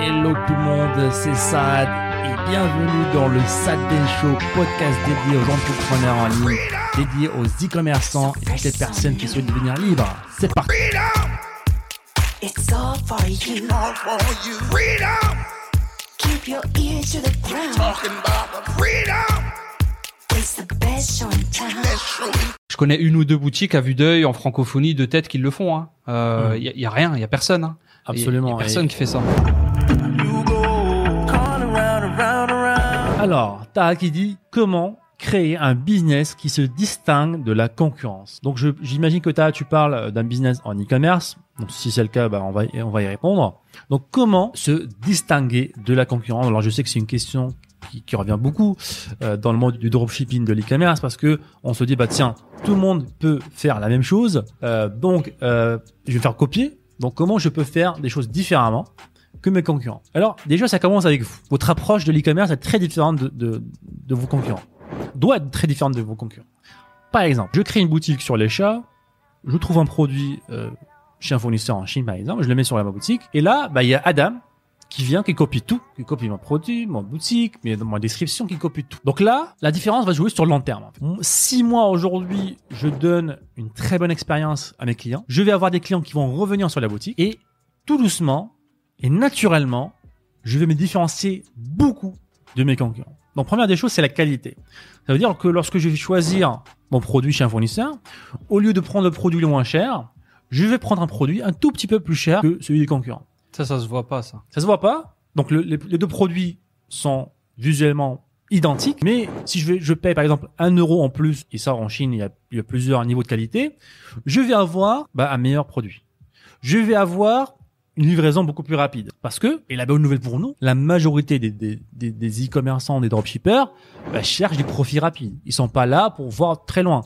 Hello tout le monde, c'est Sad et bienvenue dans le Sad Show, podcast dédié aux entrepreneurs en ligne, dédié aux e-commerçants et toutes les personnes qui souhaitent devenir libres. C'est parti. It's all for you. all for you. Freedom, Keep your ears to the ground. talking about the freedom. It's the best show in town. Show. Je connais une ou deux boutiques à vue d'œil en francophonie de tête qui le font. Il hein. euh, Mm. y, a, y a rien, il y a personne. Hein. Absolument, Y a, y a personne et- qui fait ça. Alors, Taha qui dit comment créer un business qui se distingue de la concurrence? Donc j'imagine que Taha, tu parles d'un business en e-commerce. Donc si c'est le cas, bah, on, va, on va y répondre. Donc comment se distinguer de la concurrence? Alors je sais que c'est une question qui, revient beaucoup euh, dans le monde du dropshipping, de l'e-commerce, parce que on se dit bah tiens, tout le monde peut faire la même chose, euh, donc euh, je vais faire copier. Donc comment je peux faire des choses différemment? Que mes concurrents. Alors, déjà, ça commence avec vous. Votre approche de l'e-commerce est très différente de, vos concurrents. Doit être très différente de vos concurrents. Par exemple, je crée une boutique sur les chats, je trouve un produit euh, chez un fournisseur en Chine, par exemple, je le mets sur la boutique, et là, bah, il y a Adam qui vient, qui copie tout, qui copie mon produit, mon boutique, mes- ma description, qui copie tout. Donc là, la différence va jouer sur le long terme. Si moi aujourd'hui, je donne une très bonne expérience à mes clients, je vais avoir des clients qui vont revenir sur la boutique et tout doucement et naturellement, je vais me différencier beaucoup de mes concurrents. Donc première des choses, c'est la qualité. Ça veut dire que lorsque je vais choisir mon produit chez un fournisseur, au lieu de prendre le produit le moins cher, je vais prendre un produit un tout petit peu plus cher que celui des concurrents. Ça, ça se voit pas, ça. Ça se voit pas. Donc le- les, les deux produits sont visuellement identiques, mais si je vais, je paye par exemple un euro en plus, et ça en Chine il y a, il y a plusieurs niveaux de qualité, je vais avoir bah, un meilleur produit. Je vais avoir une livraison beaucoup plus rapide. Parce que, et la bonne nouvelle pour nous, la majorité des, e-commerçants, des dropshippers, bah, cherchent des profits rapides. Ils sont pas là pour voir très loin.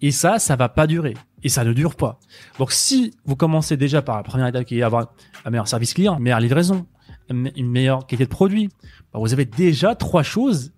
Et ça, ça va pas durer. Et ça ne dure pas. Donc si vous commencez déjà par la première étape qui est avoir un meilleur service client, meilleure livraison, une meilleure qualité de produit, bah, vous avez déjà trois choses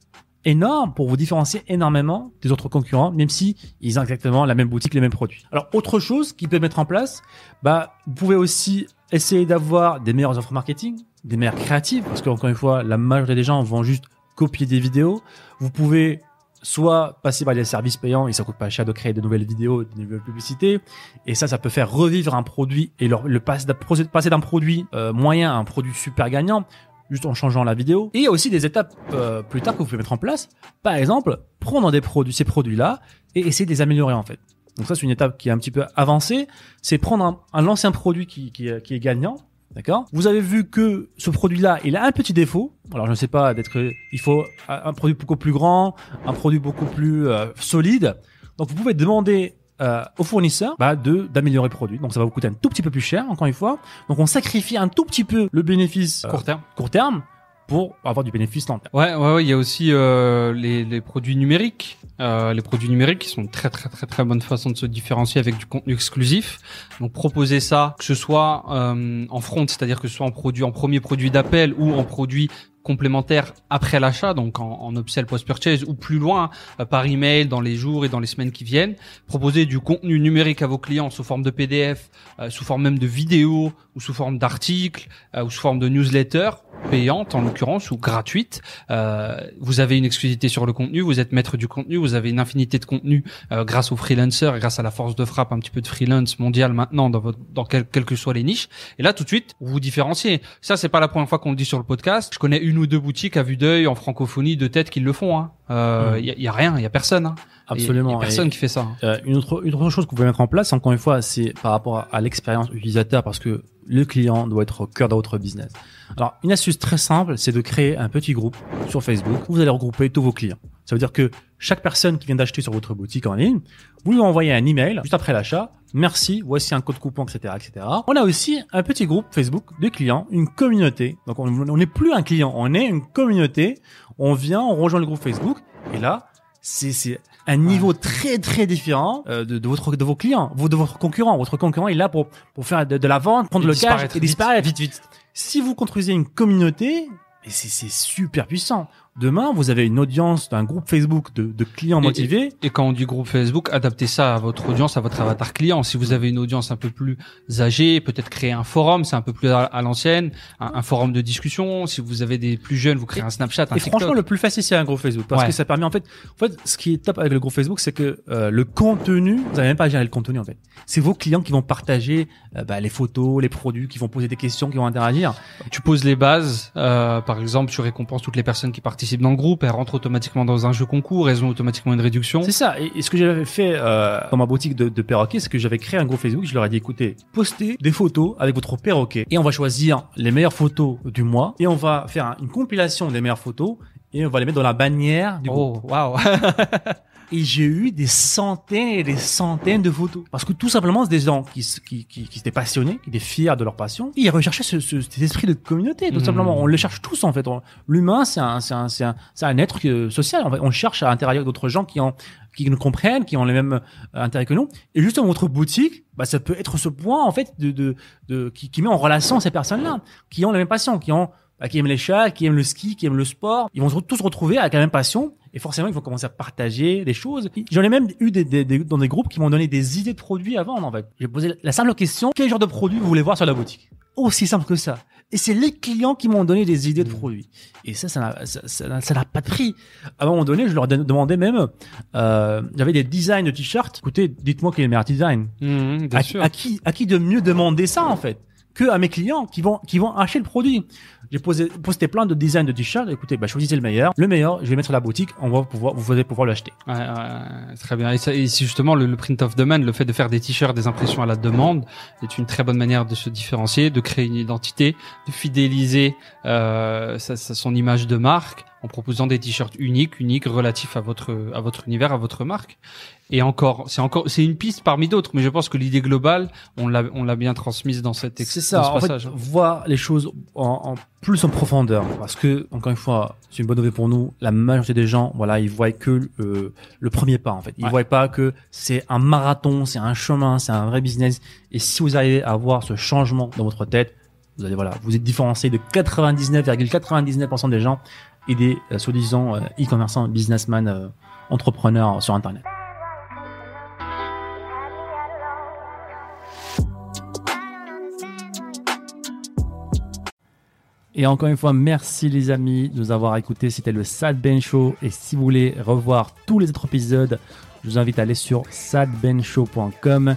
énormes pour vous différencier énormément des autres concurrents, même si ils ont exactement la même boutique, les mêmes produits. Alors autre chose qu'ils peuvent mettre en place, bah vous pouvez aussi essayer d'avoir des meilleures offres marketing, des meilleures créatives, parce qu'encore une fois, la majorité des gens vont juste copier des vidéos. Vous pouvez soit passer par des services payants et ça coûte pas cher de créer de nouvelles vidéos, de nouvelles publicités. Et ça, ça peut faire revivre un produit et le, le passe- passer d'un produit euh, moyen à un produit super gagnant juste en changeant la vidéo. Et il y a aussi des étapes euh, plus tard que vous pouvez mettre en place. Par exemple, prendre des produits, ces produits-là et essayer de les améliorer en fait. Donc ça, c'est une étape qui est un petit peu avancée. C'est prendre un, un ancien produit qui, qui, est- qui est gagnant. D'accord? Vous avez vu que ce produit-là, il a un petit défaut. Alors je ne sais pas, d'être, il faut un un produit beaucoup plus grand, un produit beaucoup plus euh, solide. Donc vous pouvez demander euh, au fournisseur bah, de d'améliorer le produit. Donc ça va vous coûter un tout petit peu plus cher, encore une fois. Donc on sacrifie un tout petit peu le bénéfice euh, Court terme. court terme pour avoir du bénéfice long terme. Ouais, ouais, ouais. Il y a aussi euh, les, les produits numériques. Euh, les produits numériques qui sont une très, très, très, très bonne façon de se différencier avec du contenu exclusif. Donc proposer ça, que ce soit euh, en front, c'est-à-dire que ce soit en produit, en premier produit d'appel ou en produit complémentaire après l'achat, donc en, en upsell post-purchase ou plus loin euh, par email dans les jours et dans les semaines qui viennent. Proposer du contenu numérique à vos clients sous forme de PDF, euh, sous forme même de vidéo ou sous forme d'articles euh, ou sous forme de newsletter payante en l'occurrence ou gratuite. Euh, vous avez une exclusivité sur le contenu, vous êtes maître du contenu, vous avez une infinité de contenu euh, grâce aux freelancers, et grâce à la force de frappe un petit peu de freelance mondial maintenant dans votre dans quel- quelles que soient les niches. Et là tout de suite vous vous différenciez. Ça c'est pas la première fois qu'on le dit sur le podcast. Je connais une ou deux boutiques à vue d'œil en francophonie de tête qui le font. Il hein. euh, y, a, y a rien, il y a personne. Hein. Absolument. Y a personne Et- qui fait ça. hein. Euh, une, autre, une autre chose que vous pouvez mettre en place, encore une fois, c'est par rapport à, à l'expérience utilisateur, parce que le client doit être au cœur de votre business. Alors, une astuce très simple, c'est de créer un petit groupe sur Facebook où vous allez regrouper tous vos clients. Ça veut dire que chaque personne qui vient d'acheter sur votre boutique en ligne, vous lui envoyez un email juste après l'achat. Merci, voici un code coupon, etc., etc. On a aussi un petit groupe Facebook de clients, une communauté. Donc, on n'est plus un client, on est une communauté. On vient, on rejoint le groupe Facebook, et là, c'est un niveau très très différent euh, de, de votre de vos clients, de votre concurrent. Votre concurrent est là pour pour faire de, de la vente, prendre Et le cash et vite, disparaître vite vite. Si vous construisez une communauté, c'est super puissant. Demain, vous avez une audience d'un groupe Facebook de, de clients Et- motivés. Et quand on dit groupe Facebook, adaptez ça à votre audience, à votre avatar client. Si vous avez une audience un peu plus âgée, peut-être créer un forum, c'est un peu plus à, à l'ancienne, un, un forum de discussion. Si vous avez des plus jeunes, vous créez un Snapchat, un Et TikTok. franchement, le plus facile, c'est un groupe Facebook. Parce Ouais. que ça permet, en fait, en fait, ce qui est top avec le groupe Facebook, c'est que euh, le contenu, vous n'avez même pas à gérer le contenu, en fait. C'est vos clients qui vont partager euh, bah, les photos, les produits, qui vont poser des questions, qui vont interagir. Tu poses les bases. euh, par exemple, tu récompenses toutes les personnes qui participent dans le groupe. Elles rentrent automatiquement dans un jeu concours. Elles ont automatiquement une réduction. C'est ça. Et, et ce que j'avais fait euh, dans ma boutique de, de perroquets, c'est que j'avais créé un groupe Facebook. Je leur ai dit, écoutez, postez des photos avec votre perroquet et on va choisir les meilleures photos du mois et on va faire un- une compilation des meilleures photos et on va les mettre dans la bannière du groupe. Oh, waouh. Et j'ai eu des centaines et des centaines de photos. Parce que tout simplement, c'est des gens qui, qui, qui, qui étaient passionnés, qui étaient fiers de leur passion. Ils recherchaient ce, ce- cet esprit de communauté, tout Mhm. simplement. On le cherche tous, en fait. L'humain, c'est un, c'est un, c'est un, un être euh, social. En fait. On cherche à interagir avec d'autres gens qui ont qui nous comprennent, qui ont les mêmes euh, intérêts que nous. Et justement, votre boutique, bah, ça peut être ce point, en fait, de, de, de, qui, qui met en relation ces personnes-là, qui ont les mêmes passions, qui ont, bah, qui aiment les chats, qui aiment le ski, qui aiment le sport. Ils vont tous se retrouver avec la même passion. Et forcément, ils vont commencer à partager des choses. J'en ai même eu des, des- des- dans des groupes qui m'ont donné des idées de produits vendre, en fait. J'ai posé la simple question, quel genre de produit vous voulez voir sur la boutique? Aussi simple que ça. Et c'est les clients qui m'ont donné des idées de produits. Et ça, ça n'a, ça, ça ça pas de prix. À un moment donné, je leur de- demandais même, euh, j'avais des designs de t-shirts. Écoutez, dites-moi quel est le meilleur design. Bien À, sûr. à qui, à qui de mieux demander ça, en fait? Que à mes clients qui vont, qui vont acheter le produit? J'ai posé, posté plein de designs de t-shirts. Écoutez, bah, choisissez le meilleur. Le meilleur, je vais mettre à la boutique. On va pouvoir, vous allez pouvoir l'acheter. Ouais, ouais, très bien. Et, ça- et justement le, le print of demand, le fait de faire des t-shirts, des impressions à la demande, est une très bonne manière de se différencier, de créer une identité, de fidéliser euh, sa- sa- son image de marque en proposant des t-shirts uniques, uniques, relatifs à votre à votre univers, à votre marque. Et encore, c'est encore, c'est une piste parmi d'autres, mais je pense que l'idée globale, on l'a on l'a bien transmise dans cet ex- C'est ça. dans ce En fait, passage. voir les choses en, en plus en profondeur. Parce que, encore une fois, c'est une bonne nouvelle pour nous. La majorité des gens, voilà, ils voient que euh, le premier pas, en fait. Ils Ouais. voient pas que c'est un marathon, c'est un chemin, c'est un vrai business. Et si vous arrivez à avoir ce changement dans votre tête, vous allez, voilà, vous êtes différencié de 99,99% des gens et des, euh, soi-disant, euh, e-commerçants, businessmen, euh, entrepreneurs sur Internet. Et encore une fois, merci les amis de nous avoir écoutés. C'était le Sad Ben Show. Et si vous voulez revoir tous les autres épisodes, je vous invite à aller sur sadbenshow.com.